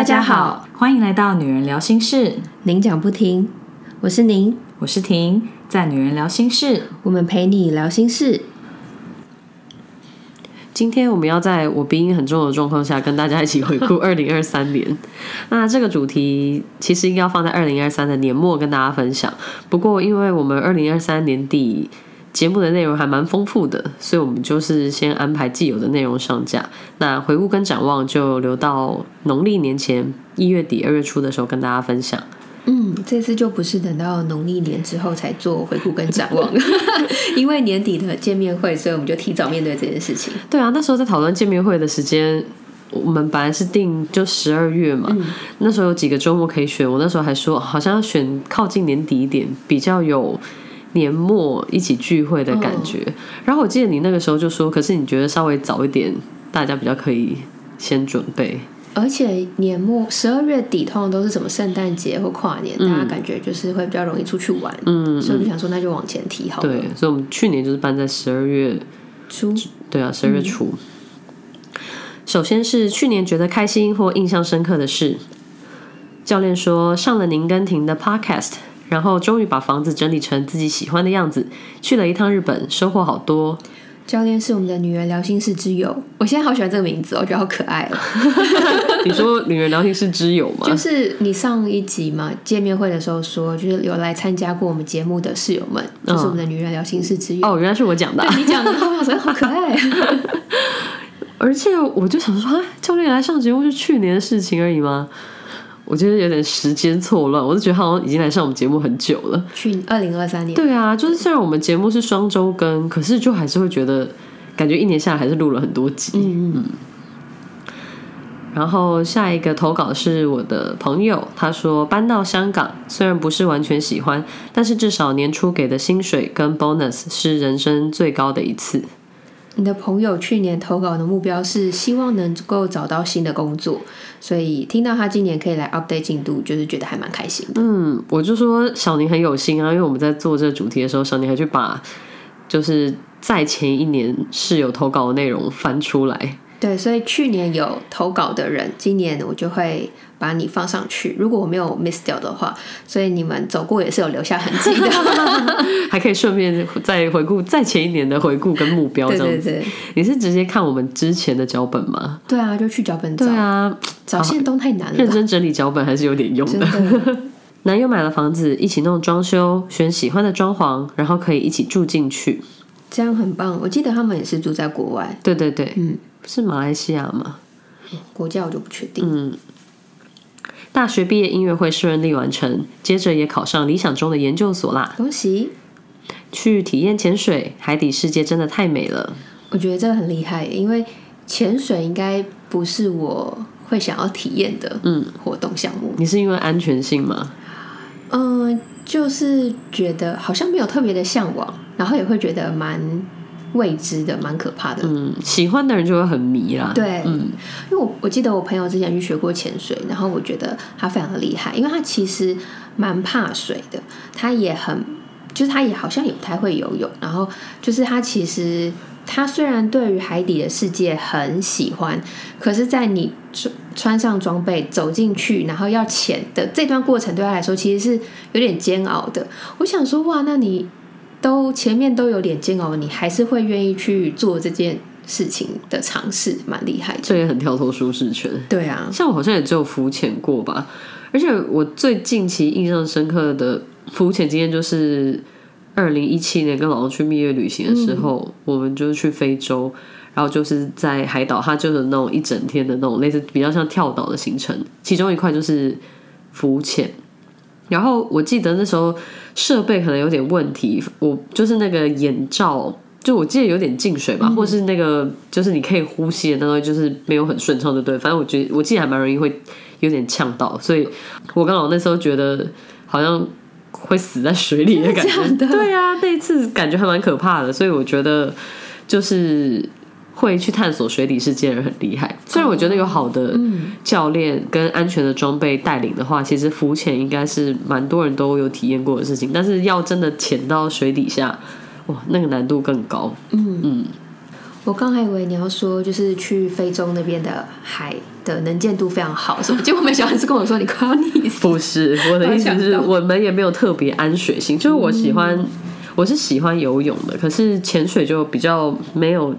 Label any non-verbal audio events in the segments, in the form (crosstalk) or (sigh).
大家好，欢迎来到女人聊心事，您讲不停，我是您，我是婷，在女人聊心事，我们陪你聊心事。今天我们要在我鼻音很重的状况下，跟大家一起回顾 (laughs) 二零二三年。那这个主题其实应该要放在二零二三的年末跟大家分享，不过因为我们二零二三年底。节目的内容还蛮丰富的，所以我们就是先安排既有的内容上架。那回顾跟展望就留到农历年前一月底二月初的时候跟大家分享。嗯，这次就不是等到农历年之后才做回顾跟展望，(laughs) 因为年底的见面会，所以我们就提早面对这件事情。对啊，那时候在讨论见面会的时间，我们本来是定就十二月嘛，那时候有几个周末可以选，我那时候还说好像要选靠近年底一点，比较有。年末一起聚会的感觉，然后我记得你那个时候就说，可是你觉得稍微早一点，大家比较可以先准备。而且年末十二月底通常都是什么圣诞节或跨年，大家感觉就是会比较容易出去玩，嗯，所以我就想说那就往前提好了。对，所以我们去年就是办在十二月初，对啊，十二月初。首先是去年觉得开心或印象深刻的事，教练说上了您跟婷的 Podcast。然后终于把房子整理成自己喜欢的样子，去了一趟日本，收获好多。教练是我们的女人聊心事之友，我现在好喜欢这个名字，我觉得好可爱哦。(laughs) 你说女人聊心事之友吗？就是你上一集嘛见面会的时候说，就是有来参加过我们节目的室友们，就是我们的女人聊心事之友。哦，原来是我讲的，你讲的，好好可爱。(laughs) 而且我就想说，教练来上节目是去年的事情而已吗？我觉得有点时间错乱，我就觉得好像已经来上我们节目很久了。去二零二三年。对啊，就是虽然我们节目是双周更，可是就还是会觉得，感觉一年下来还是录了很多集。嗯嗯。然后下一个投稿是我的朋友，他说搬到香港，虽然不是完全喜欢，但是至少年初给的薪水跟 bonus 是人生最高的一次。你的朋友去年投稿的目标是希望能够找到新的工作，所以听到他今年可以来 update 进度，就是觉得还蛮开心的。嗯，我就说小宁很有心啊，因为我们在做这个主题的时候，小宁还去把就是在前一年室友投稿的内容翻出来。对，所以去年有投稿的人，今年我就会。把你放上去，如果我没有 miss 掉的话，所以你们走过也是有留下痕迹的，(laughs) 还可以顺便再回顾再前一年的回顾跟目标这样子。你是直接看我们之前的脚本吗？对啊，就去脚本找。对啊，找现东太难了，认真整理脚本还是有点用的。(laughs) 男友买了房子，一起弄装修，选喜欢的装潢，然后可以一起住进去，这样很棒。我记得他们也是住在国外，对对对，嗯，是马来西亚吗？国家我就不确定。嗯。大学毕业音乐会顺利完成，接着也考上理想中的研究所啦！恭喜！去体验潜水，海底世界真的太美了。我觉得这个很厉害，因为潜水应该不是我会想要体验的嗯活动项目。你是因为安全性吗？嗯，就是觉得好像没有特别的向往，然后也会觉得蛮。未知的蛮可怕的，嗯，喜欢的人就会很迷啦。对，嗯，因为我我记得我朋友之前去学过潜水，然后我觉得他非常的厉害，因为他其实蛮怕水的，他也很，就是他也好像也不太会游泳，然后就是他其实他虽然对于海底的世界很喜欢，可是，在你穿穿上装备走进去，然后要潜的这段过程，对他来说其实是有点煎熬的。我想说，哇，那你。都前面都有点煎熬，你还是会愿意去做这件事情的尝试，蛮厉害的。这也很跳脱舒适圈。对啊，像我好像也只有浮潜过吧。而且我最近期印象深刻的浮潜经验，就是二零一七年跟老公去蜜月旅行的时候，我们就是去非洲，然后就是在海岛，它就是那种一整天的那种类似比较像跳岛的行程，其中一块就是浮潜。然后我记得那时候设备可能有点问题，我就是那个眼罩，就我记得有点进水吧，或是那个就是你可以呼吸的那个就是没有很顺畅，对对？反正我觉得我记得还蛮容易会有点呛到，所以我刚好那时候觉得好像会死在水里的感觉，(laughs) 对啊，那一次感觉还蛮可怕的，所以我觉得就是。会去探索水底世界的人很厉害。虽然我觉得有好的教练跟安全的装备带领的话，其实浮潜应该是蛮多人都有体验过的事情。但是要真的潜到水底下，哇，那个难度更高。嗯嗯，我刚还以为你要说就是去非洲那边的海的能见度非常好，什么？结果没想到是跟我说你快要溺死。不是，我的意思是我们也没有特别安水性，就是我喜欢，我是喜欢游泳的，可是潜水就比较没有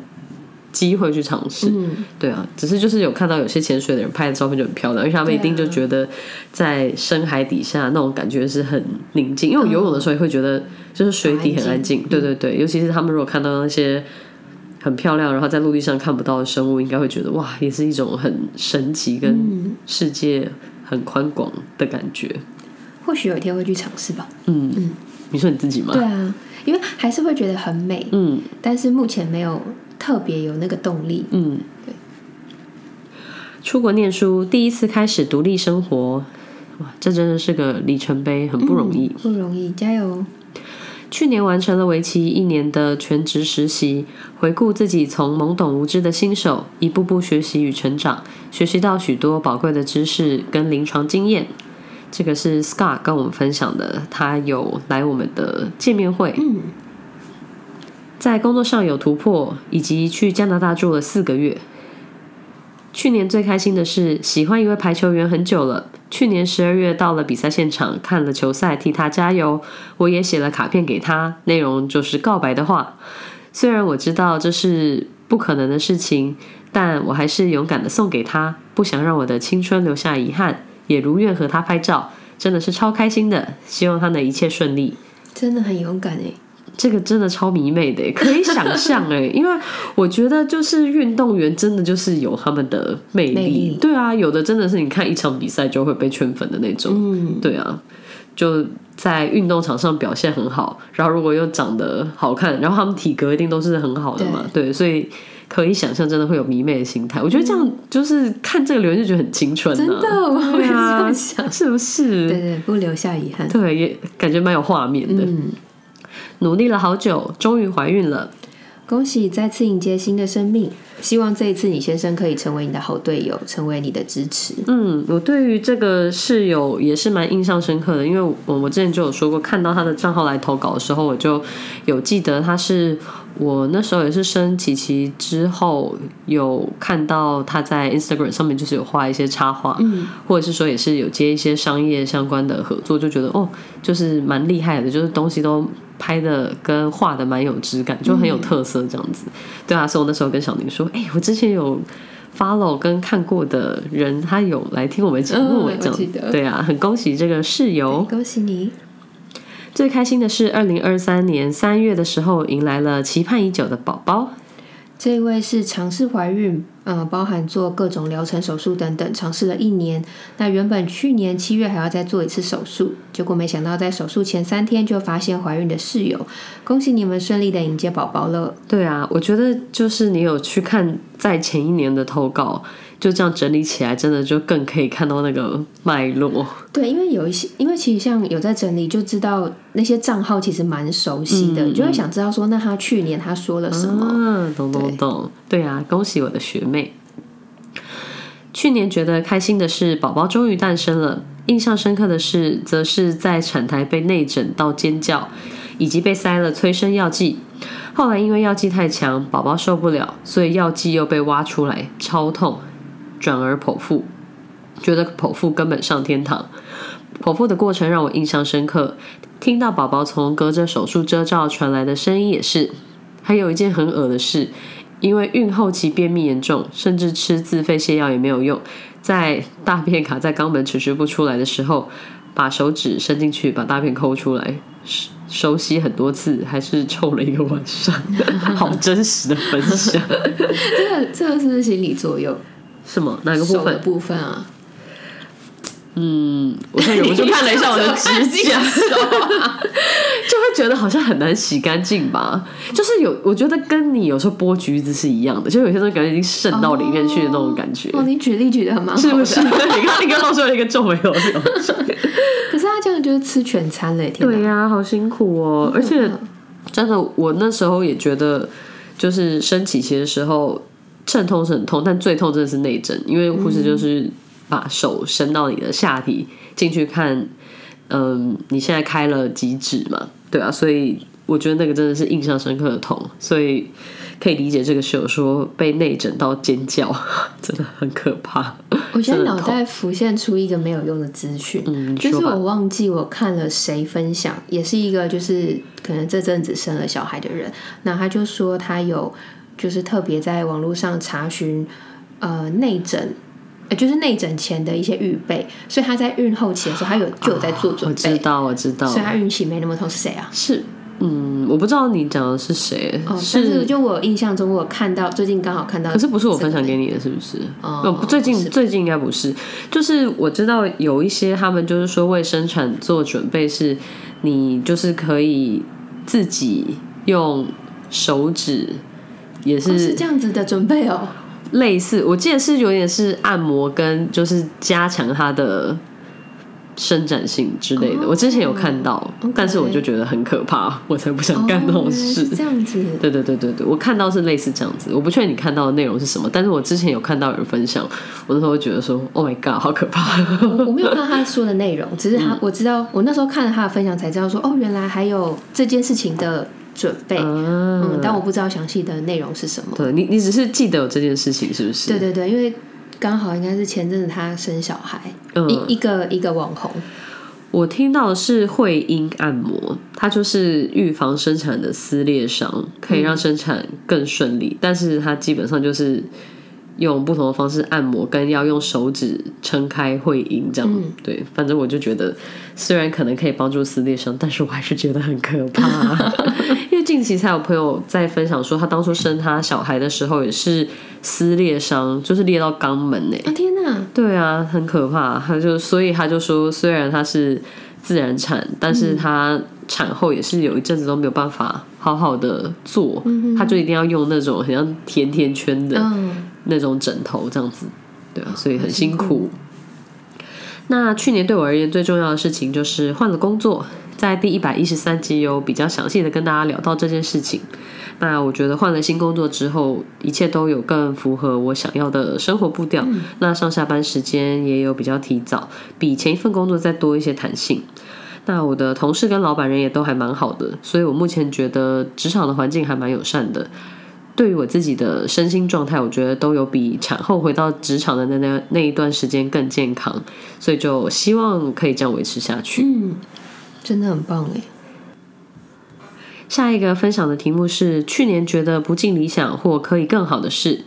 机会去尝试。对啊，只是就是有看到有些潜水的人拍的照片就很漂亮，而且他们一定就觉得在深海底下那种感觉是很宁静。因为我游泳的时候也会觉得就是水底很安静。对对对，尤其是他们如果看到那些。很漂亮，然后在陆地上看不到的生物，应该会觉得哇，也是一种很神奇跟世界很宽广的感觉。或许有一天会去尝试吧。嗯嗯，你说你自己吗？对啊，因为还是会觉得很美。嗯，但是目前没有特别有那个动力。嗯，对。出国念书，第一次开始独立生活，哇，这真的是个里程碑，很不容易。不容易，加油。去年完成了为期一年的全职实习，回顾自己从懵懂无知的新手一步步学习与成长，学习到许多宝贵的知识跟临床经验。这个是 Scott 跟我们分享的，他有来我们的见面会。嗯，在工作上有突破，以及去加拿大住了四个月。去年最开心的是喜欢一位排球员很久了。去年十二月到了比赛现场，看了球赛，替他加油。我也写了卡片给他，内容就是告白的话。虽然我知道这是不可能的事情，但我还是勇敢的送给他，不想让我的青春留下遗憾，也如愿和他拍照，真的是超开心的。希望他的一切顺利。真的很勇敢诶。这个真的超迷妹的，(laughs) 可以想象哎，因为我觉得就是运动员真的就是有他们的魅力，对啊，有的真的是你看一场比赛就会被圈粉的那种，嗯，对啊，就在运动场上表现很好，然后如果又长得好看，然后他们体格一定都是很好的嘛，对，所以可以想象真的会有迷妹的心态。我觉得这样就是看这个留言就觉得很青春，真的，我也这样想，是不是？对对，不留下遗憾，对，也感觉蛮有画面的。努力了好久，终于怀孕了，恭喜再次迎接新的生命。希望这一次你先生可以成为你的好队友，成为你的支持。嗯，我对于这个室友也是蛮印象深刻的，因为我我之前就有说过，看到他的账号来投稿的时候，我就有记得他是我那时候也是生琪琪之后有看到他在 Instagram 上面就是有画一些插画，嗯，或者是说也是有接一些商业相关的合作，就觉得哦，就是蛮厉害的，就是东西都。拍的跟画的蛮有质感，就很有特色这样子。对啊，所以我那时候跟小宁说：“哎，我之前有 follow 跟看过的人，他有来听我们节目，这样对啊，很恭喜这个室友，恭喜你。最开心的是二零二三年三月的时候，迎来了期盼已久的宝宝。这位是尝试怀孕。”呃，包含做各种疗程、手术等等，尝试了一年。那原本去年七月还要再做一次手术，结果没想到在手术前三天就发现怀孕的室友。恭喜你们顺利的迎接宝宝了。对啊，我觉得就是你有去看在前一年的投稿。就这样整理起来，真的就更可以看到那个脉络。对，因为有一些，因为其实像有在整理，就知道那些账号其实蛮熟悉的，就会想知道说，那他去年他说了什么？嗯，懂懂懂。对啊，恭喜我的学妹。去年觉得开心的是宝宝终于诞生了，印象深刻的是，则是在产台被内诊到尖叫，以及被塞了催生药剂。后来因为药剂太强，宝宝受不了，所以药剂又被挖出来，超痛。转而剖腹，觉得剖腹根本上天堂。剖腹的过程让我印象深刻，听到宝宝从隔着手术遮罩传来的声音也是。还有一件很恶的事，因为孕后期便秘严重，甚至吃自费泻药也没有用，在大便卡在肛门迟迟不出来的时候，把手指伸进去把大便抠出来，手洗很多次，还是臭了一个晚上。(laughs) 好真实的分享，(laughs) 这个这个是心理作用。什么？哪个部分？部分啊？嗯，我忍不住看了一下我的指甲，就会觉得好像很难洗干净吧。就是有，我觉得跟你有时候剥橘子是一样的，就有些东西感觉已经渗到里面去的那种感觉。哦，你举例举的很蛮好，是不是？你刚你刚露出了一个皱眉头。可是他这样就是吃全餐嘞，对呀，好辛苦哦。而且真的，我那时候也觉得，就是生起期的时候。阵痛是很痛，但最痛真的是内诊，因为护士就是把手伸到你的下体进去看，嗯，你现在开了几指嘛？对啊，所以我觉得那个真的是印象深刻的痛，所以可以理解这个室友说被内诊到尖叫，(laughs) 真的很可怕。我现在脑袋浮现出一个没有用的资讯，就是我忘记我看了谁分享，也是一个就是可能这阵子生了小孩的人，那他就说他有就是特别在网络上查询呃内诊。呃就是内诊前的一些预备，所以他在孕后期的时候，他有就有在做准备我知，道，我知道所以他孕期没那么痛。是谁啊？是。嗯，我不知道你讲的是谁，哦，但是就我印象中，我有看到最近刚好看到，可是不是我分享给你的，是不是？哦呃最近最近应该不是，就是我知道有一些他们就是说为生产做准备，是你就是可以自己用手指，也哦是是这样子的准备哦。类似，我记得是有点是按摩跟就是加强它的伸展性之类的。我之前有看到，但是我就觉得很可怕，我才不想干那种事。是这样子。对对对对对，我看到是类似这样子，我不确定你看到的内容是什么，但是我之前有看到有人分享，我那时候觉得说，Oh my god，好可怕。我我没有看到他说的内容，只是嗯他我知道，我那时候看了他的分享才知道说，哦，原来还有这件事情的准备，嗯，但我不知道详细的内容是什么。对你，你只是记得有这件事情是不是？对对对，因为刚好应该是前阵子他生小孩，嗯。一一个一个网红，我听到的是会阴按摩，它就是预防生产的撕裂伤，可以让生产更顺利，但是它基本上就是用不同的方式按摩，跟要用手指撑开会阴这样。对，反正我就觉得，虽然可能可以帮助撕裂伤，但是我还是觉得很可怕。(laughs) 因为近期才有朋友在分享说，他当初生他小孩的时候也是撕裂伤，就是裂到肛门呢、啊天哪，对啊，很可怕。他就所以他就说，虽然他是自然产，但是他产后也是有一阵子都没有办法好好的做，他就一定要用那种很像甜甜圈的嗯，那种枕头这样子。对啊，所以很辛苦。那去年对我而言最重要的事情就是换了工作，在第一百一十三集有比较详细的跟大家聊到这件事情。那我觉得换了新工作之后，一切都有更符合我想要的生活步调。那上下班时间也有比较提早，比前一份工作再多一些弹性。那我的同事跟老板人也都还蛮好的，所以我目前觉得职场的环境还蛮友善的。对于我自己的身心状态，我觉得都有比产后回到职场的那那那一段时间更健康，所以就希望可以这样维持下去。嗯，真的很棒哎。下一个分享的题目是去年觉得不尽理想或可以更好的事，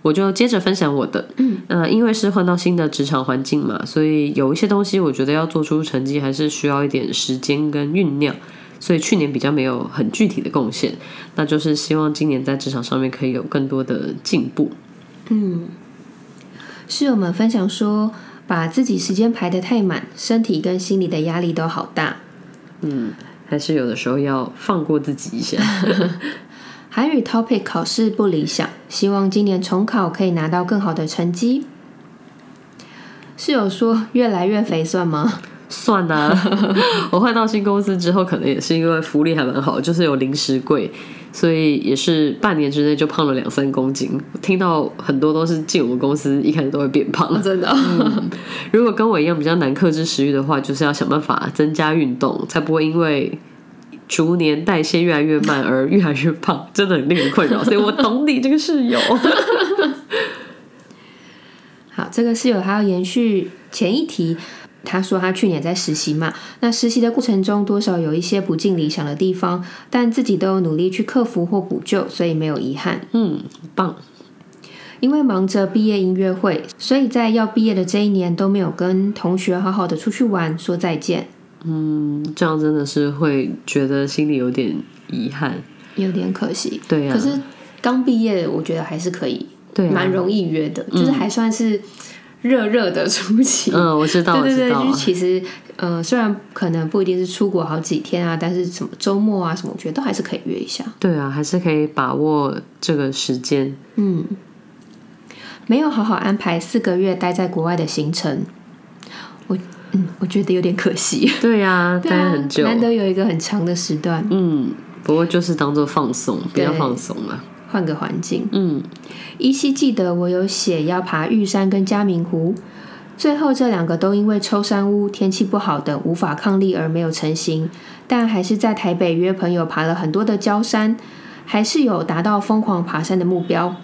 我就接着分享我的。嗯，呃，因为是换到新的职场环境嘛，所以有一些东西我觉得要做出成绩还是需要一点时间跟酝酿，所以去年比较没有很具体的贡献，那就是希望今年在职场上面可以有更多的进步。嗯室友们分享说，把自己时间排得太满，身体跟心理的压力都好大。嗯还是有的时候要放过自己一下。(laughs) 韩语 topic 考试不理想，希望今年重考可以拿到更好的成绩。室友说越来越肥算吗？算啊，(laughs) 我换到新公司之后，可能也是因为福利还蛮好，就是有零食柜，所以也是半年之内就胖了两三公斤。我听到很多都是进我们公司一开始都会变胖。真的、(laughs) 如果跟我一样比较难克制食欲的话，就是要想办法增加运动，才不会因为逐年代谢越来越慢而越来越胖，真的很令人困扰。(laughs) 所以我懂你这个室友。好，这个室友还要延续前一题，他说他去年在实习嘛，那实习的过程中多少有一些不尽理想的地方，但自己都有努力去克服或补救，所以没有遗憾。嗯，棒。因为忙着毕业音乐会，所以在要毕业的这一年都没有跟同学好好的出去玩，说再见，嗯，这样真的是会觉得心里有点遗憾。有点可惜。对呀、可是刚毕业，我觉得还是可以，对啊蛮容易约的，就是还算是热热的初期。嗯，我知道，对对其实呃，虽然可能不一定是出国好几天啊，但是什么周末啊什么，我觉得都还是可以约一下。对啊，还是可以把握这个时间。嗯，没有好好安排四个月待在国外的行程，我嗯，我觉得有点可惜。对呀、(laughs) 啊待很久。难得有一个很长的时段，嗯，不过就是当做放松，比较放松嘛。换个环境。嗯，依稀记得我有写要爬玉山跟嘉明湖，最后这两个都因为抽山屋、天气不好等无法抗力而没有成型，但还是在台北约朋友爬了很多的焦山，还是有达到疯狂爬山的目标。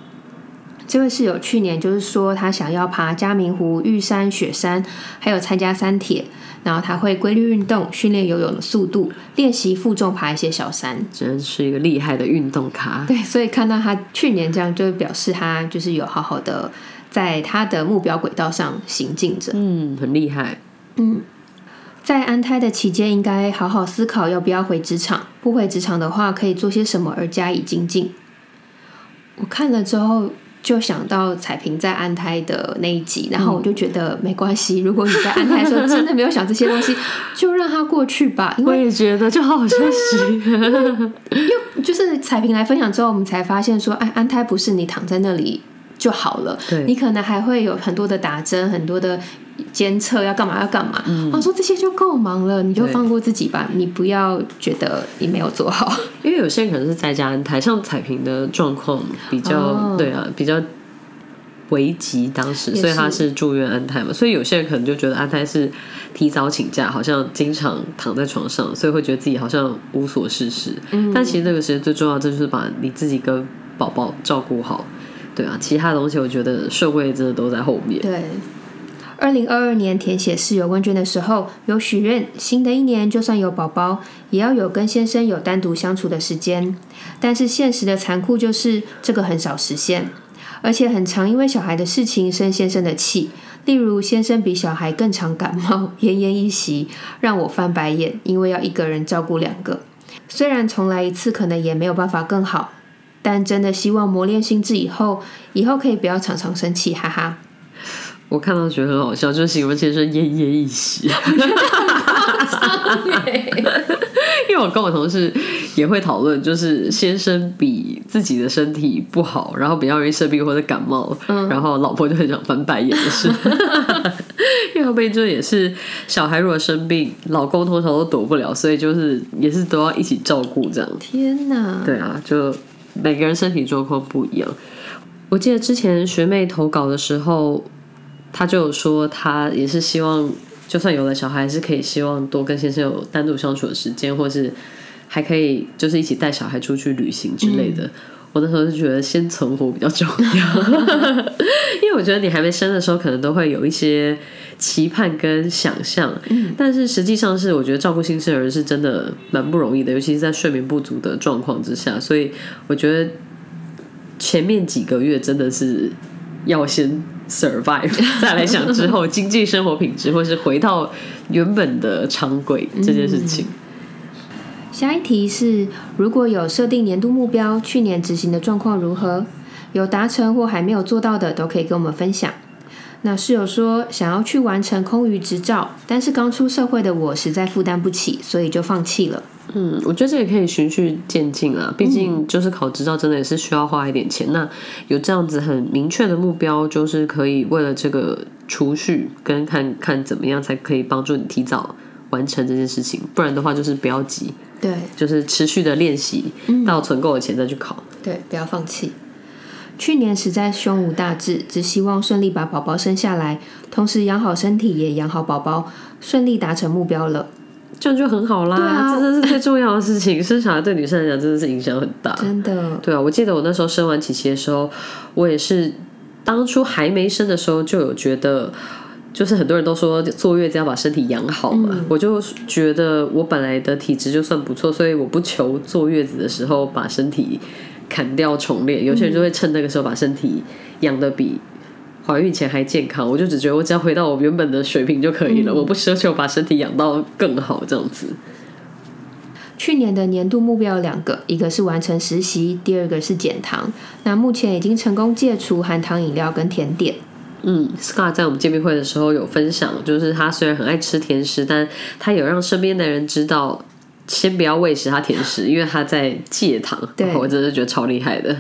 这位室友去年就是说，他想要爬嘉明湖、玉山、雪山，还有参加山铁。然后他会规律运动，训练游泳的速度，练习负重爬一些小山，真是一个厉害的运动咖。对，所以看到他去年这样，就表示他就是有好好的在他的目标轨道上行进着。嗯，很厉害。嗯，在安胎的期间，应该好好思考要不要回职场。不回职场的话，可以做些什么而加以精进。我看了之后。就想到彩萍在安胎的那一集，然后我就觉得没关系。(laughs) 如果你在安胎的时候真的没有想这些东西，(laughs) 就让它过去吧。我也觉得就好好休息。(laughs) 又就是彩萍来分享之后，我们才发现说，哎，安胎不是你躺在那里就好了，你可能还会有很多的打针，很多的。监测要干嘛要干嘛？我说这些就够忙了，你就放过自己吧，你不要觉得你没有做好。因为有些人可能是在家安胎，像彩屏的状况比较对啊，比较危急，当时所以他是住院安胎嘛。所以有些人可能就觉得安胎是提早请假，好像经常躺在床上，所以会觉得自己好像无所事事。嗯但其实那个时间最重要，这就是把你自己跟宝宝照顾好。对啊，其他的东西我觉得社会真的都在后面。对。二零二二年填写室友问卷的时候，有许愿新的一年就算有宝宝，也要有跟先生有单独相处的时间。但是现实的残酷就是这个很少实现，而且很常因为小孩的事情生先生的气。例如先生比小孩更常感冒，奄奄一息，让我翻白眼，因为要一个人照顾两个。虽然重来一次可能也没有办法更好，但真的希望磨练心智以后，以后可以不要常常生气，哈哈。我看到觉得很好笑，就是形容先生奄奄一息。因为我跟我同事也会讨论，就是先生比自己的身体不好，然后比较容易生病或者感冒，然后老婆就很想翻白眼的事。(laughs) 因为后面就也是小孩如果生病，老公通常都躲不了，所以就是也是都要一起照顾这样。天哪！对啊，就每个人身体状况不一样。我记得之前学妹投稿的时候。她就有说，她也是希望，就算有了小孩，还是可以希望多跟先生有单独相处的时间，或是还可以就是一起带小孩出去旅行之类的。我那时候就觉得先存活比较重要，(laughs) 因为我觉得你还没生的时候，可能都会有一些期盼跟想象，但是实际上是我觉得照顾新生儿是真的蛮不容易的，尤其是在睡眠不足的状况之下，所以我觉得前面几个月真的是要先。(laughs) survive，再来想之后经济生活品质，或是回到原本的常轨这件事情。下一题是：如果有设定年度目标，去年执行的状况如何？有达成或还没有做到的，都可以跟我们分享。那室友说想要去完成空余执照，但是刚出社会的我实在负担不起，所以就放弃了。嗯，我觉得这也可以循序渐进啊，毕竟就是考执照真的也是需要花一点钱。那有这样子很明确的目标，就是可以为了这个储蓄跟看看怎么样才可以帮助你提早完成这件事情。不然的话，就是不要急，对，就是持续的练习到存够的钱再去考。对，不要放弃。去年实在胸无大志，只希望顺利把宝宝生下来，同时养好身体也养好宝宝，顺利达成目标了。这样就很好啦，啊这真是最重要的事情。(laughs) 生小孩对女生来讲真的是影响很大，真的。对啊，我记得我那时候生完琪琪的时候，我也是当初还没生的时候就有觉得，就是很多人都说坐月子要把身体养好嘛，我就觉得我本来的体质就算不错，所以我不求坐月子的时候把身体砍掉重练。有些人就会趁那个时候把身体养的比。怀孕前还健康，我就只觉得我只要回到我原本的水平就可以了，我不奢求把身体养到更好这样子。去年的年度目标有两个，一个是完成实习，第二个是减糖。那目前已经成功戒除含糖饮料跟甜点。嗯，Scott 在我们见面会的时候有分享，就是他虽然很爱吃甜食，但他有让身边的人知道，先不要喂食他甜食，因为他在戒糖。对，我真的觉得超厉害的，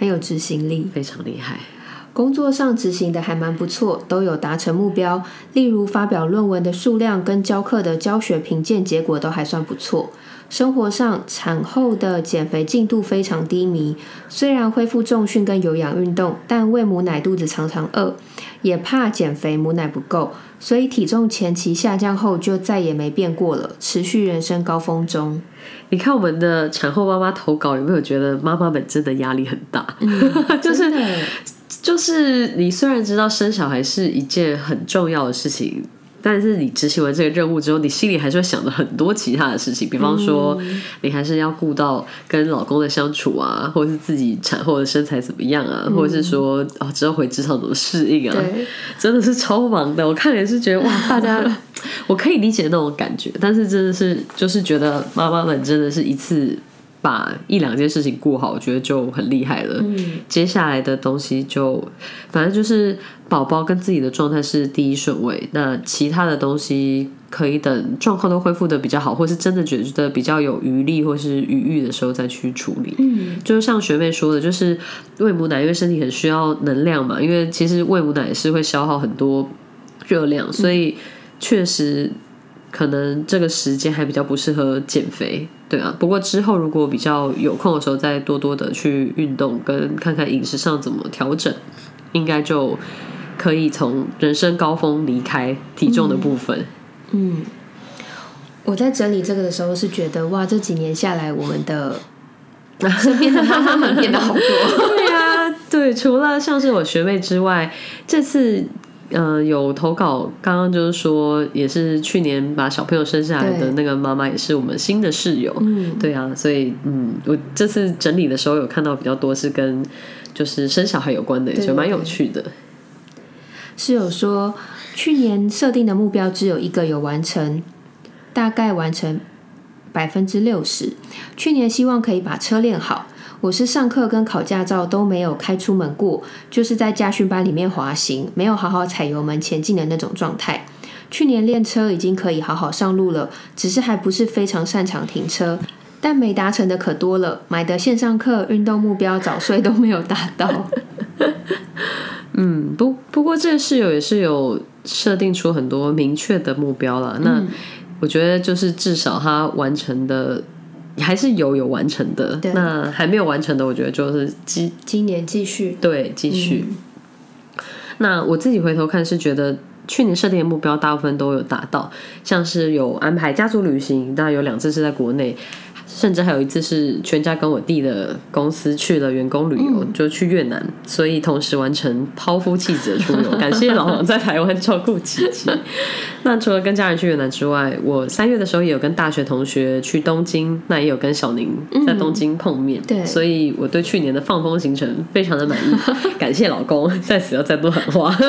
很有执行力，非常厉害。工作上执行的还蛮不错，都有达成目标。例如发表论文的数量跟教课的教学评鉴结果都还算不错。生活上产后的减肥进度非常低迷，虽然恢复重训跟有氧运动，但喂母奶肚子常常饿，也怕减肥母奶不够，所以体重前期下降后就再也没变过了，持续人生高峰中。你看我们的产后妈妈投稿，有没有觉得妈妈们真的压力很大？(laughs) 就是就是你虽然知道生小孩是一件很重要的事情，但是你执行完这个任务之后，你心里还是会想着很多其他的事情，比方说你还是要顾到跟老公的相处啊，或者是自己产后的身材怎么样啊，或者是说哦之后回职场怎么适应啊，真的是超忙的。我看了也是觉得哇，(laughs) 大家我可以理解那种感觉，但是真的是就是觉得妈妈们真的是一次。把一两件事情过好，我觉得就很厉害了。嗯接下来的东西就反正就是宝宝跟自己的状态是第一顺位，那其他的东西可以等状况都恢复的比较好，或是真的觉得比较有余力或是余裕的时候再去处理。嗯，就像学妹说的，就是喂母奶，因为身体很需要能量嘛，因为其实喂母奶是会消耗很多热量，所以确实可能这个时间还比较不适合减肥，对啊。不过之后如果比较有空的时候，再多多的去运动，跟看看饮食上怎么调整，应该就可以从人生高峰离开体重的部分。嗯，我在整理这个的时候是觉得，哇，这几年下来，我们的 (laughs) 身边的妈妈们变得好多。对啊、对，除了像是我学妹之外，这次。呃，有投稿，刚刚就是说，也是去年把小朋友生下来的那个妈妈，也是我们新的室友。嗯，对啊，所以嗯，我这次整理的时候有看到比较多是跟就是生小孩有关的，也觉得蛮有趣的。室友说，去年设定的目标只有一个有完成，大概完成百分之六十。去年希望可以把车练好。我是上课跟考驾照都没有开出门过，就是在驾训班里面滑行，没有好好踩油门前进的那种状态。去年练车已经可以好好上路了，只是还不是非常擅长停车。但没达成的可多了，买的线上课、运动目标、早睡都没有达到。(laughs) 嗯，不不过这个室友也是有设定出很多明确的目标了。那我觉得就是至少他完成的还是有有完成的，那还没有完成的，我觉得就是今今年继续，对继续。那我自己回头看是觉得。去年设定的目标大部分都有达到，像是有安排家族旅行，当然有两次是在国内，甚至还有一次是全家跟我弟的公司去了员工旅游，就去越南，所以同时完成抛夫弃子的出游。(laughs) 感谢老王在台湾照顾琪琪。那除了跟家人去越南之外，我三月的时候也有跟大学同学去东京，那也有跟小宁在东京碰面。对所以我对去年的放风行程非常的满意，(laughs) 感谢老公，在此要再多喊话。(laughs)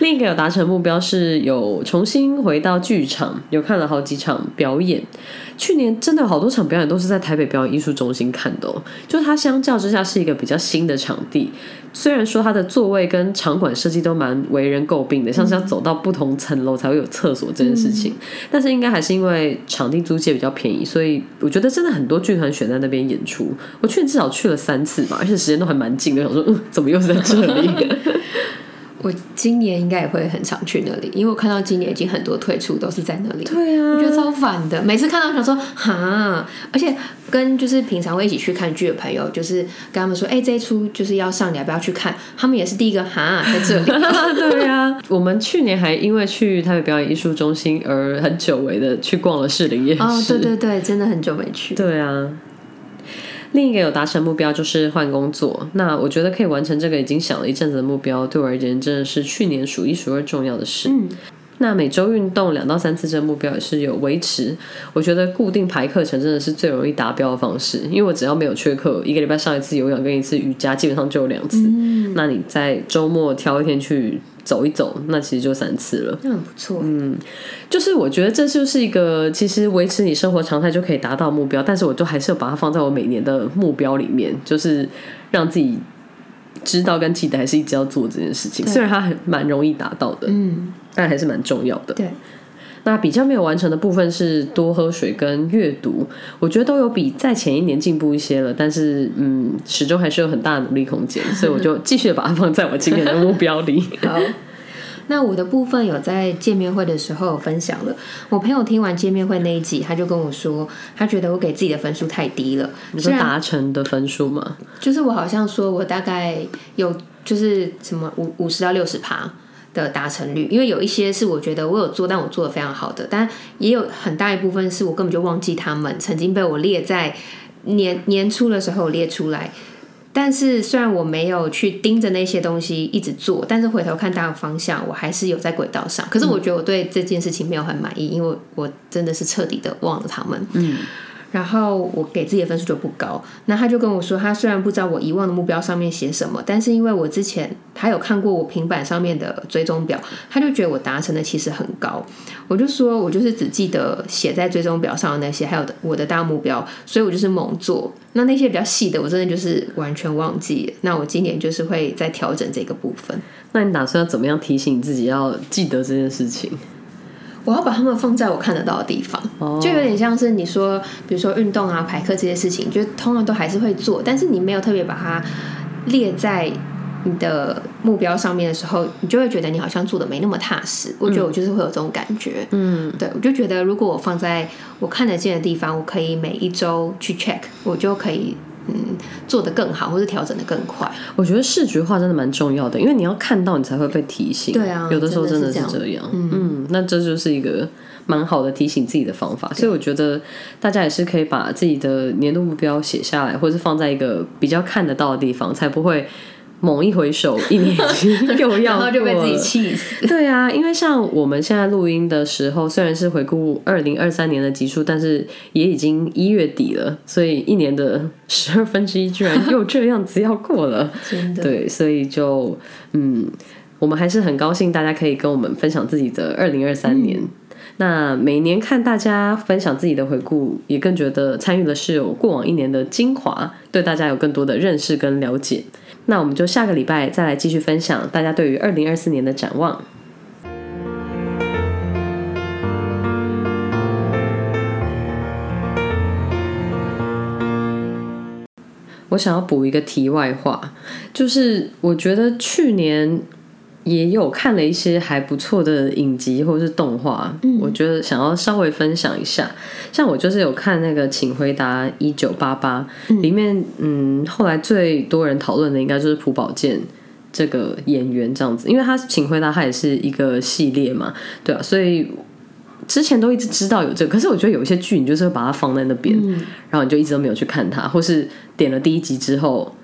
另一个有达成目标是有重新回到剧场，有看了好几场表演。去年真的有好多场表演都是在台北表演艺术中心看的、哦，就它相较之下是一个比较新的场地。虽然说它的座位跟场馆设计都蛮为人诟病的，像是要走到不同层楼才会有厕所这件事情，但是应该还是因为场地租借比较便宜，所以我觉得真的很多剧团选在那边演出。我去年至少去了三次吧，而且时间都还蛮近的，想说嗯，怎么又是在这里？(laughs) 我今年应该也会很常去那里，因为我看到今年已经很多退出都是在那里。对啊，我觉得超烦的，每次看到想说哈，而且跟就是平常会一起去看剧的朋友，就是跟他们说，哎、这一出就是要上，你要不要去看？他们也是第一个哈，在这里。(laughs) 对啊、(laughs) 我们去年还因为去台北表演艺术中心而很久违的去逛了士林夜市。哦，对对对，真的很久没去。对啊。另一个有达成目标就是换工作，那我觉得可以完成这个已经想了一阵子的目标，对我而言真的是去年数一数二重要的事。嗯，那每周运动两到三次这个目标也是有维持，我觉得固定排课程真的是最容易达标的方式，因为我只要没有缺课，一个礼拜上一次有氧跟一次瑜伽，基本上就有两次。嗯，那你在周末挑一天去走一走，那其实就三次了。那很不错。嗯就是我觉得这就是一个其实维持你生活常态就可以达到目标，但是我就还是要把它放在我每年的目标里面，就是让自己知道跟记得还是一直要做这件事情。虽然它很蛮容易达到的，嗯，但还是蛮重要的。对，那比较没有完成的部分是多喝水跟阅读，我觉得都有比在前一年进步一些了，但是嗯，始终还是有很大的努力空间，所以我就继续把它放在我今年的目标里。好。那我的部分有在见面会的时候分享了。我朋友听完见面会那一集，他就跟我说，他觉得我给自己的分数太低了。你说达成的分数吗？就是我好像说我大概有就是什么五五十到六十趴的达成率，因为有一些是我觉得我有做，但我做的非常好的，但也有很大一部分是我根本就忘记他们曾经被我列在年年初的时候列出来。但是虽然我没有去盯着那些东西一直做，但是回头看大的方向，我还是有在轨道上。可是我觉得我对这件事情没有很满意，因为我真的是彻底的忘了他们。嗯。然后我给自己的分数就不高，那他就跟我说，他虽然不知道我遗忘的目标上面写什么，但是因为我之前他有看过我平板上面的追踪表，他就觉得我达成的其实很高。我就说我就是只记得写在追踪表上的那些，还有我的大目标，所以我就是猛做。那那些比较细的，我真的就是完全忘记了。那我今年就是会再调整这个部分。那你打算要怎么样提醒自己要记得这件事情？我要把他们放在我看得到的地方，就有点像是你说，比如说运动啊、排课这些事情，就通常都还是会做，但是你没有特别把它列在你的目标上面的时候，你就会觉得你好像做的没那么踏实。我觉得我就是会有这种感觉，嗯，对，我就觉得如果我放在我看得见的地方，我可以每一周去 check，我就可以。嗯，做得更好，或者调整的更快。我觉得视觉化真的蛮重要的，因为你要看到，你才会被提醒。对啊，有的时候真的是这样。嗯，那这就是一个蛮好的提醒自己的方法。所以我觉得大家也是可以把自己的年度目标写下来，或者是放在一个比较看得到的地方，才不会。猛一回首，(laughs) 一年又要然后就被自己气死。对啊，因为像我们现在录音的时候，虽然是回顾二零二三年的集数，但是也已经一月底了，所以一年的十二分之一居然又这样子要过了。(laughs) 真的，对，所以就嗯，我们还是很高兴大家可以跟我们分享自己的二零二三年。那每年看大家分享自己的回顾，也更觉得参与的是有过往一年的精华，对大家有更多的认识跟了解。那我们就下个礼拜再来继续分享大家对于二零二四年的展望。我想要补一个题外话，就是我觉得去年。也有看了一些还不错的影集或者是动画，我觉得想要稍微分享一下。像我就是有看那个《请回答一九八八》，里面嗯，后来最多人讨论的应该就是朴宝剑这个演员这样子，因为他《请回答》他也是一个系列嘛，对啊，所以之前都一直知道有这个，可是我觉得有一些剧你就是会把它放在那边，然后你就一直都没有去看它，或是点了第一集之后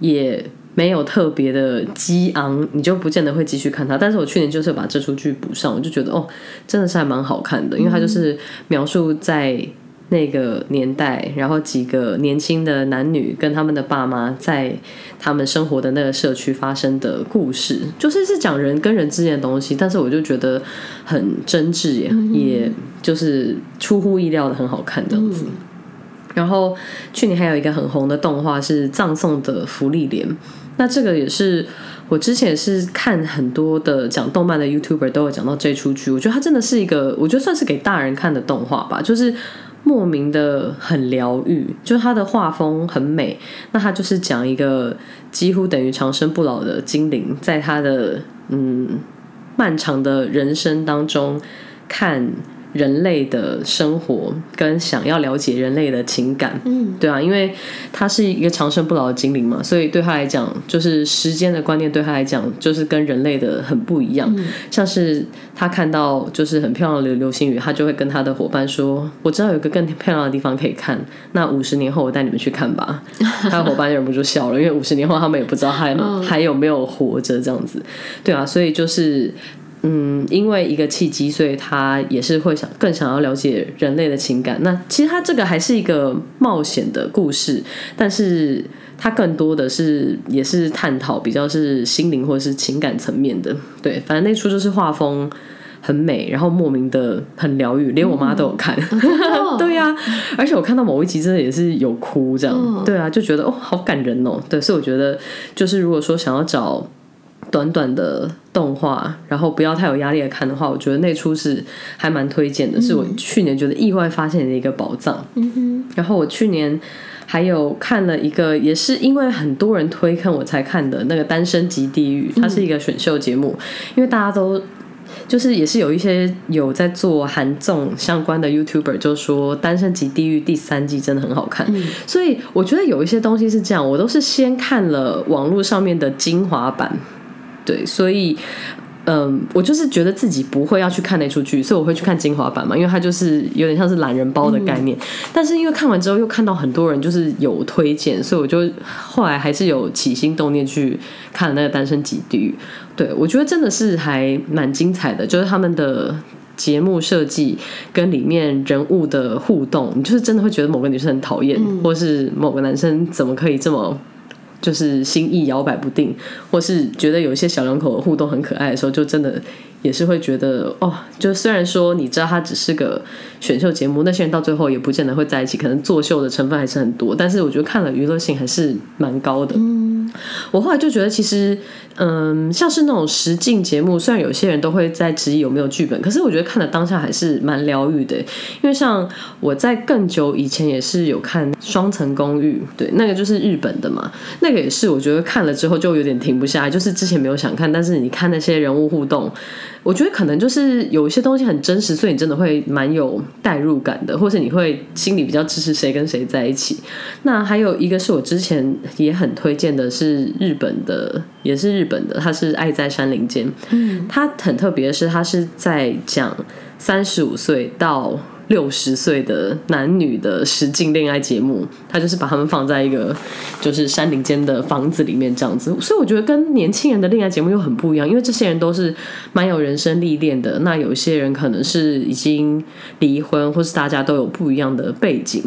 也。没有特别的激昂，你就不见得会继续看它。但是我去年就是把这出剧补上，我就觉得哦，真的是还蛮好看的，因为它就是描述在那个年代，然后几个年轻的男女跟他们的爸妈在他们生活的那个社区发生的故事，就是是讲人跟人之间的东西。但是我就觉得很真挚，也也就是出乎意料的很好看这样子。然后去年还有一个很红的动画是《葬送的福利莲》。那这个也是我之前是看很多的讲动漫的 YouTuber 都有讲到这出剧，我觉得它真的是一个，我觉得算是给大人看的动画吧，就是莫名的很疗愈，就是它的画风很美。那它就是讲一个几乎等于长生不老的精灵，在他的嗯漫长的人生当中看。人类的生活跟想要了解人类的情感，嗯，对啊，因为他是一个长生不老的精灵嘛，所以对他来讲，就是时间的观念对他来讲，就是跟人类的很不一样。像是他看到就是很漂亮的流星雨，他就会跟他的伙伴说：“我知道有一个更漂亮的地方可以看，那五十年后我带你们去看吧。(laughs) ”他的伙伴忍不住笑了，因为五十年后他们也不知道还还有没有活着这样子。对啊，所以就是。嗯，因为一个契机，所以他也是会想更想要了解人类的情感。那其实他这个还是一个冒险的故事，但是他更多的是也是探讨比较是心灵或者是情感层面的。对，反正那出就是画风很美，然后莫名的很疗愈，连我妈都有看。(laughs) 对呀，而且我看到某一集真的也是有哭，这样。对啊，就觉得哦，好感人哦。对，所以我觉得就是如果说想要找。短短的动画，然后不要太有压力的看的话，我觉得那出是还蛮推荐的，是我去年觉得意外发现的一个宝藏。嗯哼。然后我去年还有看了一个也是因为很多人推看我才看的那个《单身级地狱》，它是一个选秀节目，因为大家都。就是也是有一些有在做韩综相关的 YouTuber 就说《单身级地狱》第三季真的很好看，所以我觉得有一些东西是这样，我都是先看了网络上面的精华版，对，所以。嗯，我就是觉得自己不会要去看那出剧，所以我会去看精华版嘛，因为它就是有点像是懒人包的概念。但是因为看完之后又看到很多人就是有推荐，所以我就后来还是有起心动念去看那个《单身级地狱》。对我觉得真的是还蛮精彩的，就是他们的节目设计跟里面人物的互动，你就是真的会觉得某个女生很讨厌，或是某个男生怎么可以这么。就是心意摇摆不定，或是觉得有一些小两口互动很可爱的时候，就真的也是会觉得哦，就虽然说你知道它只是个选秀节目，那些人到最后也不见得会在一起，可能作秀的成分还是很多，但是我觉得看了娱乐性还是蛮高的。嗯，我后来就觉得其实。嗯，像是那种实境节目，虽然有些人都会在质疑有没有剧本，可是我觉得看的当下还是蛮疗愈的。因为像我在更久以前也是有看《双层公寓》，对，那个就是日本的嘛，那个也是我觉得看了之后就有点停不下来，就是之前没有想看，但是你看那些人物互动。我觉得可能就是有一些东西很真实，所以你真的会蛮有代入感的，或者你会心里比较支持谁跟谁在一起。那还有一个是我之前也很推荐的，是日本的，也是日本的，它是《爱在山林间》。嗯，它很特别的是，它是在讲三十五岁到。六十岁的男女的实境恋爱节目，他就是把他们放在一个就是山林间的房子里面这样子，所以我觉得跟年轻人的恋爱节目又很不一样，因为这些人都是蛮有人生历练的。那有些人可能是已经离婚，或是大家都有不一样的背景。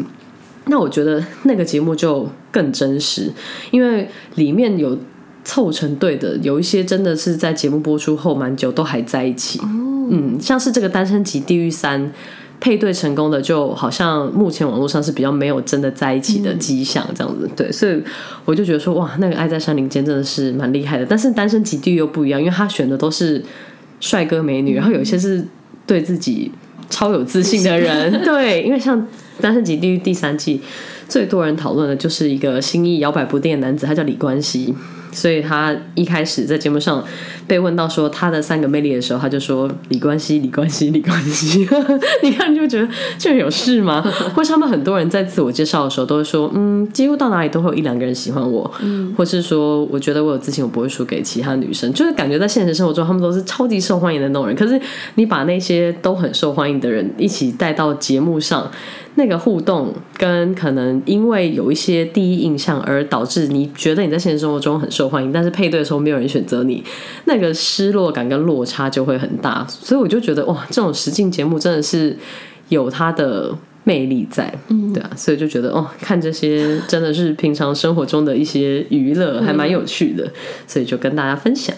那我觉得那个节目就更真实，因为里面有凑成对的，有一些真的是在节目播出后蛮久都还在一起。嗯，像是这个《单身级地狱三》。配对成功的，就好像目前网络上是比较没有真的在一起的迹象，这样子。对，所以我就觉得说，哇，那个《爱在山林间》真的是蛮厉害的。但是《单身极地》又不一样，因为他选的都是帅哥美女，然后有一些是对自己超有自信的人。(laughs) 对，因为像《单身极地》第三季最多人讨论的就是一个心意摇摆不定的男子，他叫李冠希。所以他一开始在节目上被问到说他的三个魅力的时候，他就说李冠希、李冠希、李冠希。(laughs) 你看就觉得这有事吗？(laughs) 或是他们很多人在自我介绍的时候都会说，嗯，几乎到哪里都会有一两个人喜欢我，嗯，或是说我觉得我有自信，我不会输给其他女生。就是感觉在现实生活中，他们都是超级受欢迎的那种人。可是你把那些都很受欢迎的人一起带到节目上。那个互动跟可能因为有一些第一印象而导致你觉得你在现实生活中很受欢迎，但是配对的时候没有人选择你，那个失落感跟落差就会很大。所以我就觉得哇，这种实境节目真的是有它的魅力在，嗯，对啊，所以就觉得哦，看这些真的是平常生活中的一些娱乐，还蛮有趣的，所以就跟大家分享。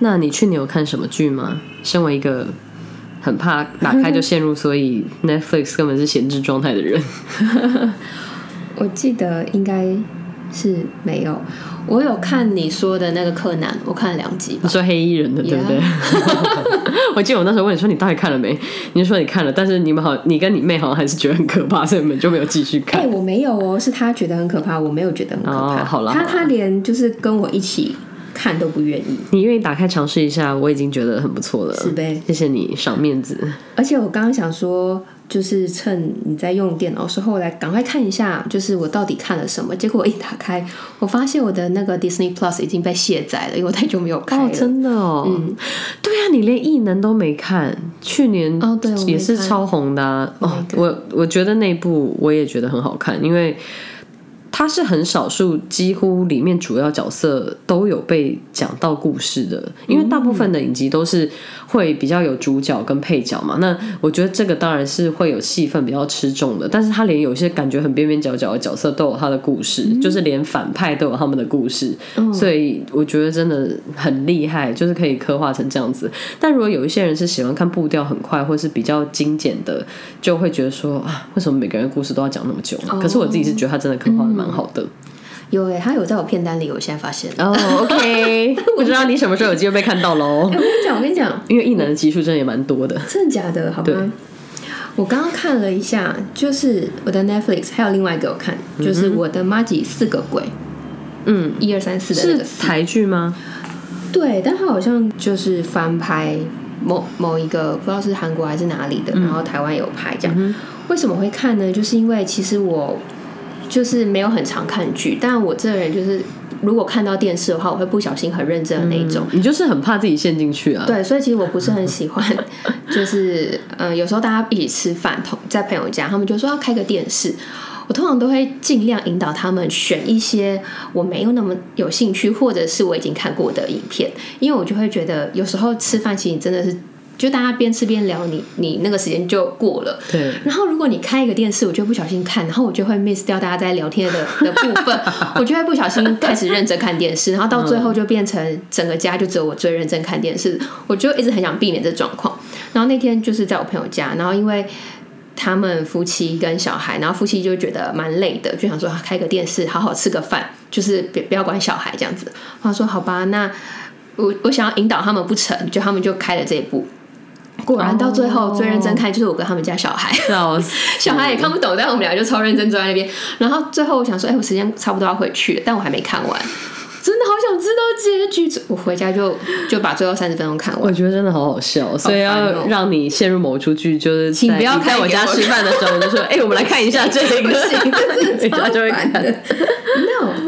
那你去年有看什么剧吗？身为一个。很怕打开就陷入，所以 Netflix 根本是闲置状态的人。(laughs) 我记得应该是没有，我有看你说的那个柯南，我看了两集。你说黑衣人的对不对？(laughs) 我记得我那时候问你说你到底看了没？你就说你看了，但是你们好，你跟你妹好像还是觉得很可怕，所以你们就没有继续看。哎，我没有哦，是他觉得很可怕，我没有觉得很可怕。好了，他他连就是跟我一起。看都不愿意，你愿意打开尝试一下，我已经觉得很不错了。是呗，谢谢你赏面子。而且我刚刚想说，就是趁你在用电脑时候来赶快看一下，就是我到底看了什么。结果我一打开，我发现我的那个 Disney Plus 已经被卸载了，因为我太久没有看了。真的哦，嗯，对啊，你连异能都没看，去年哦对，也是超红的哦。我我觉得那部我也觉得很好看，因为。它是很少数，几乎里面主要角色都有被讲到故事的，因为大部分的影集都是会比较有主角跟配角嘛。那我觉得这个当然是会有戏份比较吃重的，但是他连有些感觉很边边角角的角色都有他的故事，就是连反派都有他们的故事，所以我觉得真的很厉害，就是可以刻画成这样子。但如果有一些人是喜欢看步调很快或是比较精简的，就会觉得说啊，为什么每个人故事都要讲那么久？可是我自己是觉得他真的刻画的蛮。好的，有诶，他有在我片单里，我现在发现哦，OK，(laughs) 不知道你什么时候有机会被看到喽？我跟你讲，我跟你讲，因为异能的集数真的也蛮多的，真的假的？好吗？我刚刚看了一下，就是我的 Netflix 还有另外一个我看，就是我的 Maggie 四个鬼，嗯，一二三四的那是个。台剧吗？对，但它好像就是翻拍某某一个不知道是韩国还是哪里的，然后台湾有拍这样。为什么会看呢？就是因为其实我就是没有很常看剧，但我这个人就是如果看到电视的话，我会不小心很认真的那一种。你就是很怕自己陷进去啊。对，所以其实我不是很喜欢，(laughs) 就是嗯、呃有时候大家一起吃饭，同在朋友家，他们就说要开个电视，我通常都会尽量引导他们选一些我没有那么有兴趣，或者是我已经看过的影片，因为我就会觉得有时候吃饭其实真的是。就大家边吃边聊，你你那个时间就过了。对，然后如果你开一个电视，我就不小心看，然后我就会 miss 掉大家在聊天的 (laughs) 的部分，我就会不小心开始认真看电视，然后到最后就变成整个家就只有我最认真看电视，我就一直很想避免这状况。然后那天就是在我朋友家，然后因为他们夫妻跟小孩，然后夫妻就觉得蛮累的，就想说啊开个电视，好好吃个饭，就是别不要管小孩这样子。他说好吧，那我我想要引导他们不成，就他们就开了这一部。果然到最后、哦最认真看就是我跟他们家小孩！(laughs) 小孩也看不懂，但我们俩就超认真坐在那边。然后最后我想说，哎、我时间差不多要回去了，但我还没看完，(laughs) 真的好想知道结局。我回家就就把最后三十分钟看完我完。觉得真的好好笑，所以要哦让你陷入某出剧，就是请不要在我家吃饭的时候，我就说：“哎，我们来看一下这个。(laughs) ”人家就会看，No，不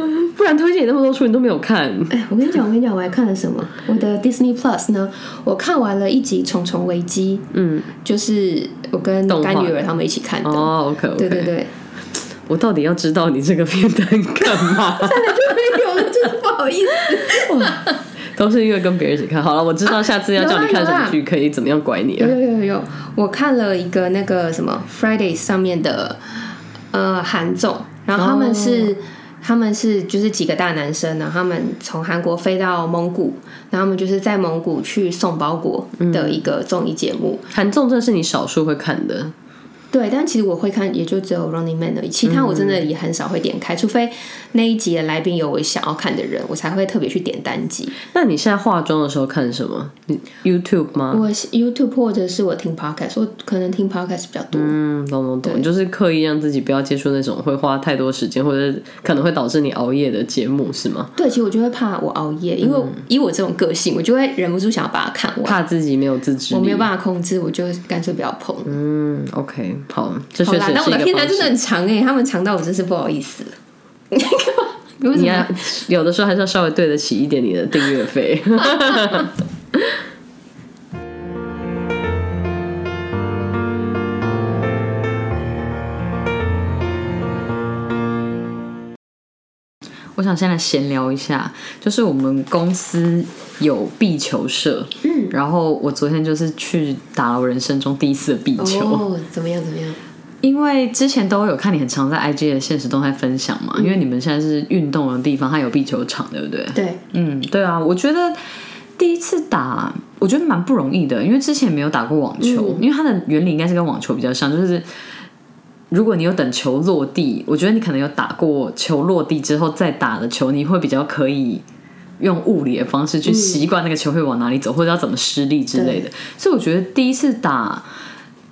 然推荐你那么多书，你都没有看。哎，我跟你讲，我跟你讲，我还看了什么？我的 Disney Plus 呢？我看完了一集《虫虫危机》，嗯，就是我跟干女儿他们一起看的。哦，OK OK，对对对，我到底要知道你这个片单干嘛？(laughs) 就没有了，真是不好意思。都是因为跟别人一起看。好了，我知道下次要叫你看什么剧，可以怎么样拐你。有有有有，我看了一个那个什么 Friday 上面的呃韩总，然后他们是、他们是就是几个大男生呢，他们从韩国飞到蒙古，然后他们就是在蒙古去送包裹的一个综艺节目。韩综这是你少数会看的，对，但其实我会看，也就只有 Running Man 而已，其他我真的也很少会点开，除非那一集的来宾有我想要看的人，我才会特别去点单集。那你现在化妆的时候看什么？你 YouTube 吗？我 YouTube 或者是我听 Podcast，我可能听 Podcast 比较多。嗯，懂懂懂，就是刻意让自己不要接触那种会花太多时间，或者可能会导致你熬夜的节目，是吗？对，其实我就会怕我熬夜，因为以我这种个性，我就会忍不住想要把它看完。怕自己没有自制力。我没有办法控制，我就干脆不要碰。嗯，OK，好，这确实但我的是一个方片单真的。很长哎、他们长到我真是不好意思 (laughs) 了。你要有的时候还是要稍微对得起一点你的订阅费。(laughs) 我想先来闲聊一下，就是我们公司有壁球社，嗯，然后我昨天就是去打了我人生中第一次的壁球，哦，怎么样？怎么样？因为之前都有看你很常在 IG 的现实动态分享嘛，因为你们现在是运动的地方，它有壁球场，对不对？对，嗯，对啊，我觉得第一次打，我觉得蛮不容易的，因为之前没有打过网球，因为它的原理应该是跟网球比较像，就是如果你有等球落地，我觉得你可能有打过球落地之后再打的球，你会比较可以。用物理的方式去习惯那个球会往哪里走，或者要怎么施力之类的，所以我觉得第一次打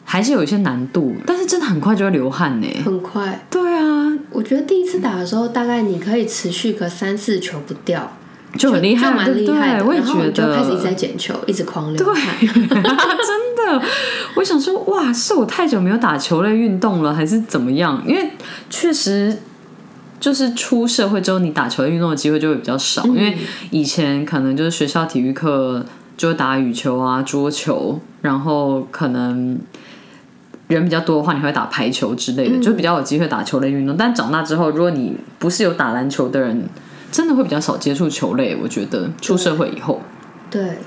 还是有一些难度，但是真的很快就会流汗呢。很快。对啊，我觉得第一次打的时候，大概你可以持续个三四球不掉，就很厉害，就蛮厉害我也觉得你就开始一直在捡球，一直狂流汗。(laughs) 真的，我想说，哇，是我太久没有打球类运动了，还是怎么样？因为确实就是出社会之后，你打球类运动的机会就会比较少。因为以前可能就是学校体育课就打羽球啊、桌球，然后可能人比较多的话，你会打排球之类的，就比较有机会打球类运动。但长大之后，如果你不是有打篮球的人，真的会比较少接触球类。我觉得出社会以后，对，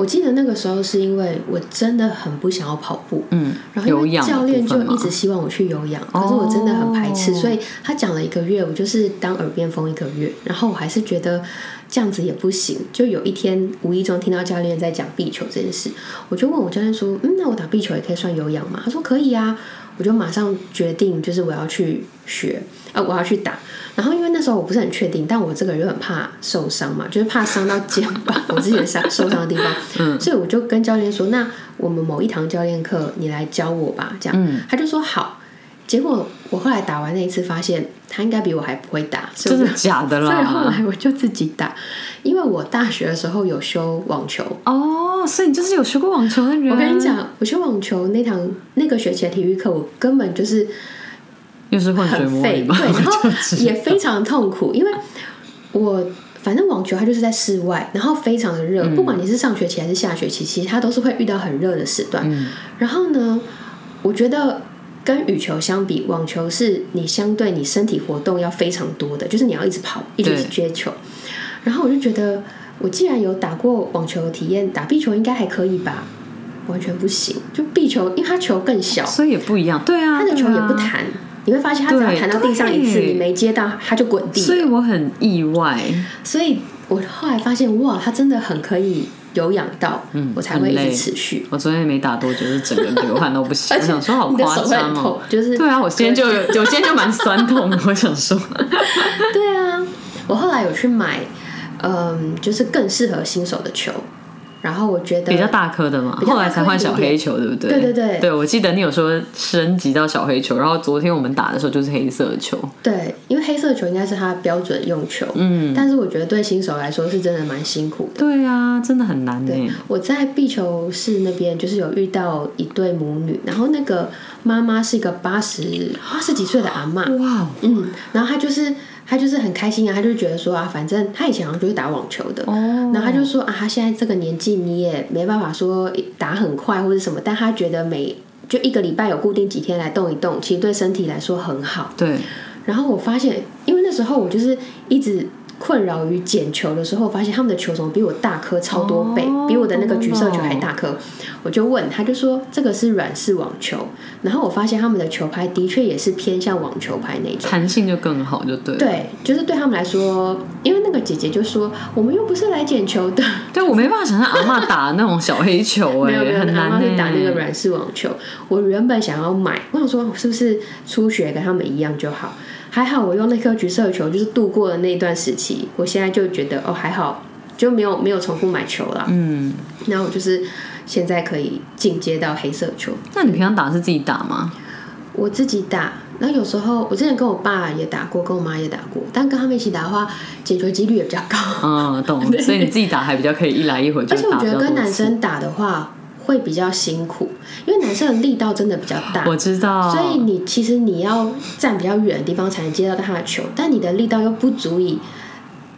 我记得那个时候是因为我真的很不想要跑步，嗯，然后因为教练就一直希望我去有氧，可是我真的很排斥，哦所以他讲了一个月，我就是当耳边风一个月，然后我还是觉得这样子也不行。就有一天无意中听到教练在讲壁球这件事，我就问我教练说：“嗯，那我打壁球也可以算有氧吗？”他说：“可以啊。”我就马上决定，就是我要去学，呃，我要去打。然后因为那时候我不是很确定，但我这个人又很怕受伤嘛，(laughs) 就是怕伤到肩膀，(laughs) 我之前伤受伤的地方，嗯所以我就跟教练说，那我们某一堂教练课你来教我吧，这样，嗯他就说好。结果我后来打完那一次，发现他应该比我还不会打，所以我真的假的 (laughs) 所以后啦？来我就自己打，因为我大学的时候有修网球。哦，所以你就是有学过网球的人。我跟你，讲，我修网球那堂那个学期的体育课，我根本就是又是混水很废，摸鱼，对，然后 (laughs) 也非常痛苦，因为我反正网球它就是在室外，然后非常的热，不管你是上学期还是下学期，其实它都是会遇到很热的时段。嗯然后呢，我觉得跟羽球相比，网球是你相对你身体活动要非常多的，就是你要一直跑，一直去接球。然后我就觉得，我既然有打过网球的体验，打壁球应该还可以吧？完全不行，就壁球，因为它球更小，所以也不一样。对啊，它的球也不弹。你会发现，它只要对弹到地上一次，你没接到，它就滚地。所以我很意外，所以我后来发现，哇，它真的很可以有氧到，嗯我才会一直持续。我昨天没打多久，就整个流汗都不行。(laughs) 我想说好夸张哦。，就是对啊，我今天就有，我今天就蛮酸痛的。(laughs) 我想说，对啊，我后来有去买，嗯，就是更适合新手的球，然后我觉得比较大颗的嘛，后来才换小黑球，对不对？对对对对，我记得你有说升级到小黑球，然后昨天我们打的时候就是黑色球。对，因为黑色球应该是它的标准用球，嗯，但是我觉得对新手来说是真的蛮辛苦的。对啊，真的很难呢。我在壁球室那边就是有遇到一对母女，然后那个妈妈是一个八十八十几岁的阿嬷，哇哦，嗯，然后她就是她就是很开心啊，他就觉得说啊，反正他以前好像就是打网球的，哦，然后他就说啊，他现在这个年纪你也没办法说打很快或者什么，但他觉得每就一个礼拜有固定几天来动一动，其实对身体来说很好。对，然后我发现，因为那时候我就是一直困扰于捡球的时候，我发现他们的球怎么比我大颗超多倍，哦比我的那个橘色球还大颗。我就问，他就说这个是软式网球，然后我发现他们的球拍的确也是偏向网球拍那种。弹性就更好，就对了。对，就是对他们来说，因为那个姐姐就说，我们又不是来捡球的，(laughs) 对，我没办法想象阿嬷打那种小黑球，(laughs) 哎，没有没有，阿很难哎。妈是打那个软式网球。我原本想要买，我想说是不是初学跟他们一样就好。还好我用那颗橘色球，就是度过了那一段时期。我现在就觉得哦还好，就没有没有重复买球了。嗯，然后我就是现在可以进阶到黑色球，那你平常打是自己打吗？我自己打。然后有时候我之前跟我爸也打过，跟我妈也打过，但跟他们一起打的话，解决几率也比较高。嗯，懂。(laughs) 所以你自己打还比较可以一来一回就而且我觉得跟男。生打的话会比较辛苦，因为男生的力道真的比较大。我知道，所以你其实你要站比较远的地方才能接到他的球，但你的力道又不足以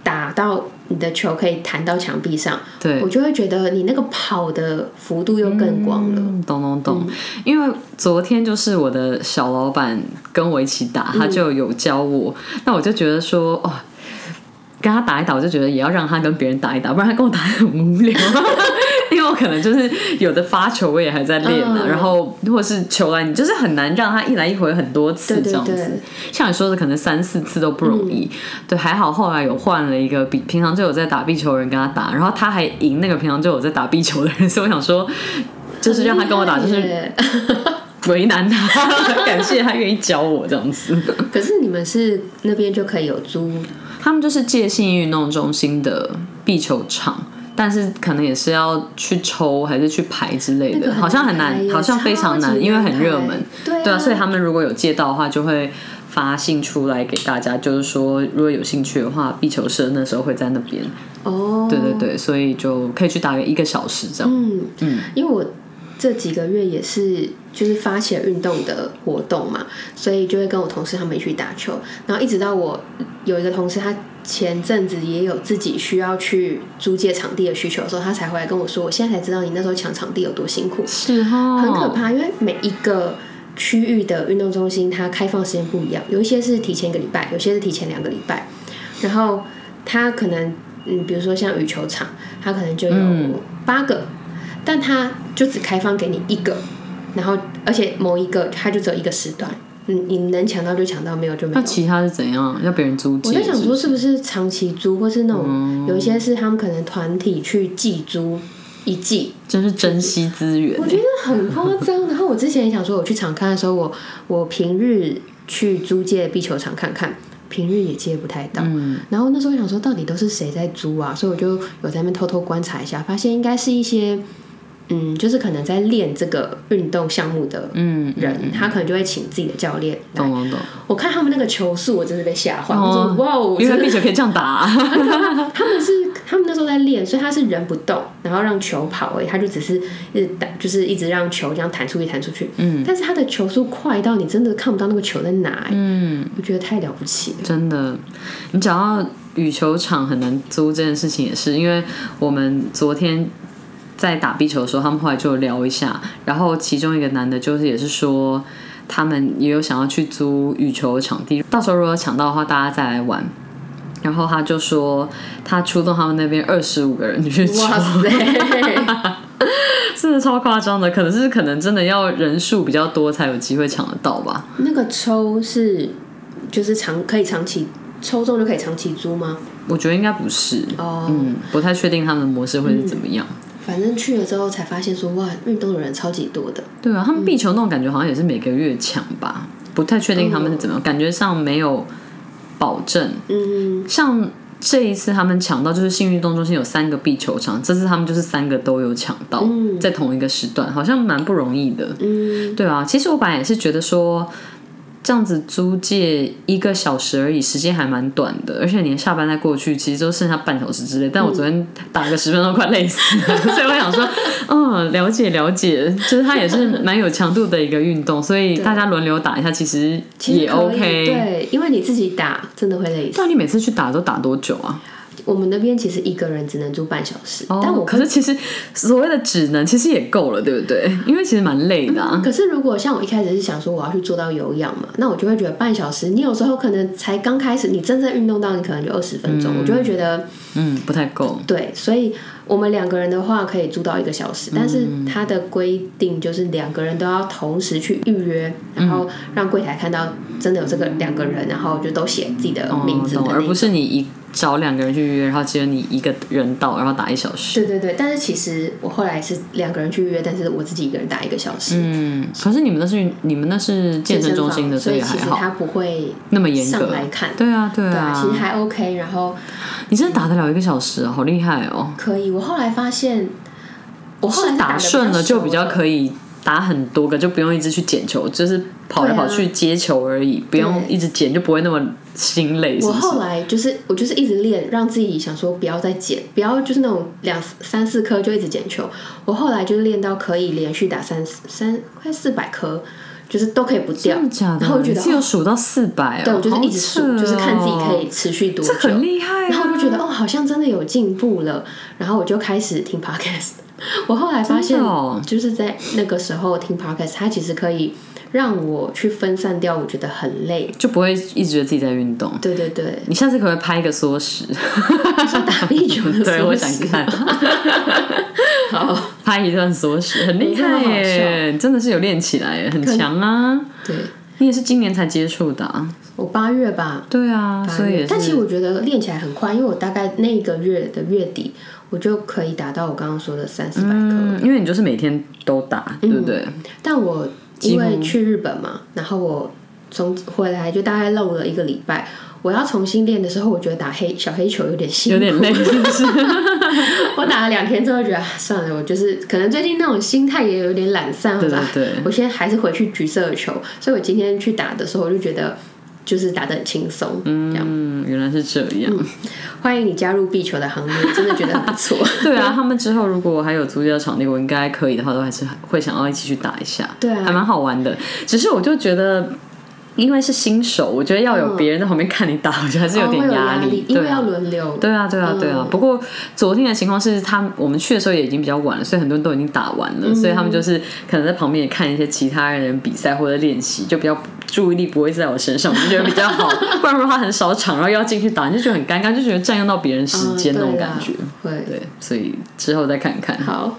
打到你的球可以弹到墙壁上，对我，就会觉得你那个跑的幅度又更广了。嗯，懂懂懂。因为昨天就是我的小老板跟我一起打，他就有教我，那我就觉得说，哦。跟他打一打，我就觉得也要让他跟别人打一打，不然他跟我打很无聊。因为我可能就是有的发球我也还在练呢、嗯然后或者是球来，你就是很难让他一来一回很多次这样子。对像你说的，可能三四次都不容易。嗯对，还好后来有换了一个比平常就有在打壁球的人跟他打，然后他还赢那个平常就有在打壁球的人，所以我想说，就是让他跟我打，就是 (laughs) 为难他，(laughs) 感谢他愿意教我这样子。可是你们是那边就可以有租他们就是借信运动中心的壁球场。但是可能也是要去抽还是去排之类的，好像很难好像非常难，因为很热门。对啊，所以他们如果有借到的话，就会发信出来给大家，就是说如果有兴趣的话，壁球社那时候会在那边。哦。对对对，所以就可以去打个一个小时这样。嗯嗯，因为我这几个月也是就是发起了运动的活动嘛，所以就会跟我同事他们一起去打球，然后一直到我有一个同事他。前阵子也有自己需要去租借场地的需求的时候，他才回来跟我说：“我现在才知道你那时候抢场地有多辛苦，是哈，很可。怕。因为每一个区域的运动中心，它开放时间不一样，有一些是提前一个礼拜，有些是提前两个礼拜。然后它可能，嗯，比如说像羽球场，它可能就有嗯八个，但它就只开放给你一个，然后而且某一个它就只有一个时段，嗯，你能抢到就抢到，没有就没有。那其他是怎样？要别人租借？我在想说，是是不是长期租，或是那种、嗯有一些是他们可能团体去寄租，一季，真是珍惜资源我。觉得很夸张。(laughs) 然后我之前也想说，我去场看的时候，我我平日去租借壁球场看看，平日也接不太到。嗯然后那时候想说，到底都是谁在租啊？所以我就有在那边偷偷观察一下，发现应该是一些。嗯，就是可能在练这个运动项目的嗯，人，他可能就会请自己的教练懂懂懂。我看他们那个球速，我真的被吓坏。哦我说哇哦，因为真的壁球可以这样打、啊，(laughs) 他们是他们那时候在练，所以他是人不动，然后让球跑而已，他就只是一直打，就是一直让球这样弹出去弹出去。嗯，但是他的球速快到你真的看不到那个球在哪、欸，嗯，我觉得太了不起了。真的。你讲到羽球场很难租这件事情，也是因为我们昨天在打壁球的时候，他们后来就聊一下，然后其中一个男的就是也是说。他们也有想要去租羽球场地，到时候如果抢到的话，大家再来玩。然后他就说，他出动他们那边二十五个人去抽，哇塞，(laughs) 真的超夸张的。可能是可能真的要人数比较多才有机会抢得到吧。那个抽是就是长可以长期抽中就可以长期租吗？我觉得应该不是，哦、嗯，不太确定他们的模式会是怎么样。反正去了之后才发现说，哇，运动的人超级多的。对啊，他们壁球那种感觉好像也是每个月抢吧，不太确定他们是怎么样，感觉上没有保证。嗯，像这一次他们抢到，就是幸运动中心有三个壁球场，这次他们就是三个都有抢到，在同一个时段，好像蛮不容易的。嗯，对啊，其实我本来也是觉得说。这样子租借一个小时而已，时间还蛮短的，而且你下班再过去，其实都剩下半小时之类。但我昨天打个十分钟，快累死了，所以我想说，嗯，了解了解，就是它也是蛮有强度的一个运动，所以大家轮流打一下，其实也 OK。对，因为你自己打真的会累死。那你每次去打都打多久啊？我们那边其实一个人只能租半小时，但哦，我可是其实所谓的只能，其实也够了，对不对？(laughs) 因为其实蛮累的、啊。可是如果像我一开始是想说我要去做到有氧嘛，那我就会觉得半小时，你有时候可能才刚开始，你真正运动到你可能就二十分钟，我就会觉得嗯，不太够。对，所以我们两个人的话可以租到一个小时，但是它的规定就是两个人都要同时去预约，然后让柜台看到真的有这个两个人，然后就都写自己的名字而不。是你一找两个人去约，然后只有你一个人到，然后打一小时。对对对，但是其实我后来是两个人去约，但是我自己一个人打一个小时。嗯，可是你们那是你们那是健身中心的，所以其实他不会那么严格上来看。对啊，对对啊，啊，其实还 OK。然后你真的打得了一个小时啊，好厉害哦！可以，我后来发现，我后来打顺了就比较。可以打很多个，就不用一直去捡球，就是跑来跑去接球而已，不用一直捡，就不会那么心累。是是我后来就是我就是一直练，让自己想说不要再捡，不要就是那种两三四颗就一直捡球。我后来就是练到可以连续打三三快四百颗，就是都可以不掉。然后我觉得你是有数到四百哦，对，我就是一直数，哦就是看自己可以持续多久。这很厉害啊。然后我就觉得哦，好像真的有进步了。然后我就开始听 podcast。(laughs) 我后来发现哦，就是在那个时候听 podcast，它其实可以让我去分散掉我觉得很累。就不会一直觉得自己在运动。对对对，你下次可不可以拍一个缩时？是打壁球的对，缩我想看，(laughs) 好，拍一段缩时，很厉害耶！真的是有练起来，很强啊！对你也是今年才接触的、啊，我八月吧。对啊，所以。但其实我觉得练起来很快，因为我大概那个月的月底，我就可以达到我刚刚说的三四百颗。嗯，因为你就是每天都打，对不对？但我因为去日本嘛，然后我从回来就大概漏了一个礼拜。我要重新练的时候，我觉得打黑小黑球有点辛苦，有点累，是不是？我打了两天之后，觉得啊算了，我就是可能最近那种心态也有点懒散，对对吧？对我现在还是回去橘色的球，所以我今天去打的时候，我就觉得就是打得很轻松，这样。嗯，原来是这样。欢迎你加入壁球的行列，(laughs) 真的觉得很不错。(laughs) 对啊，他们之后如果还有租借场地，我应该可以的话，都还是会想要一起去打一下。对啊还蛮好玩的。只是我就觉得。因为是新手，我觉得要有别人在旁边看你打，我觉得还是有点压力。因为对啊要轮流。对啊，对啊，对啊。嗯不过昨天的情况是他我们去的时候也已经比较晚了，所以很多人都已经打完了，所以他们就是可能在旁边也看一些其他人比赛或者练习，就比较注意力不会在我身上，我就觉得比较好。(laughs) 不然的话很少场，然后又要进去打，你就觉得很尴尬，就觉得占用到别人时间嗯那种感觉。会。对，所以之后再看看。好。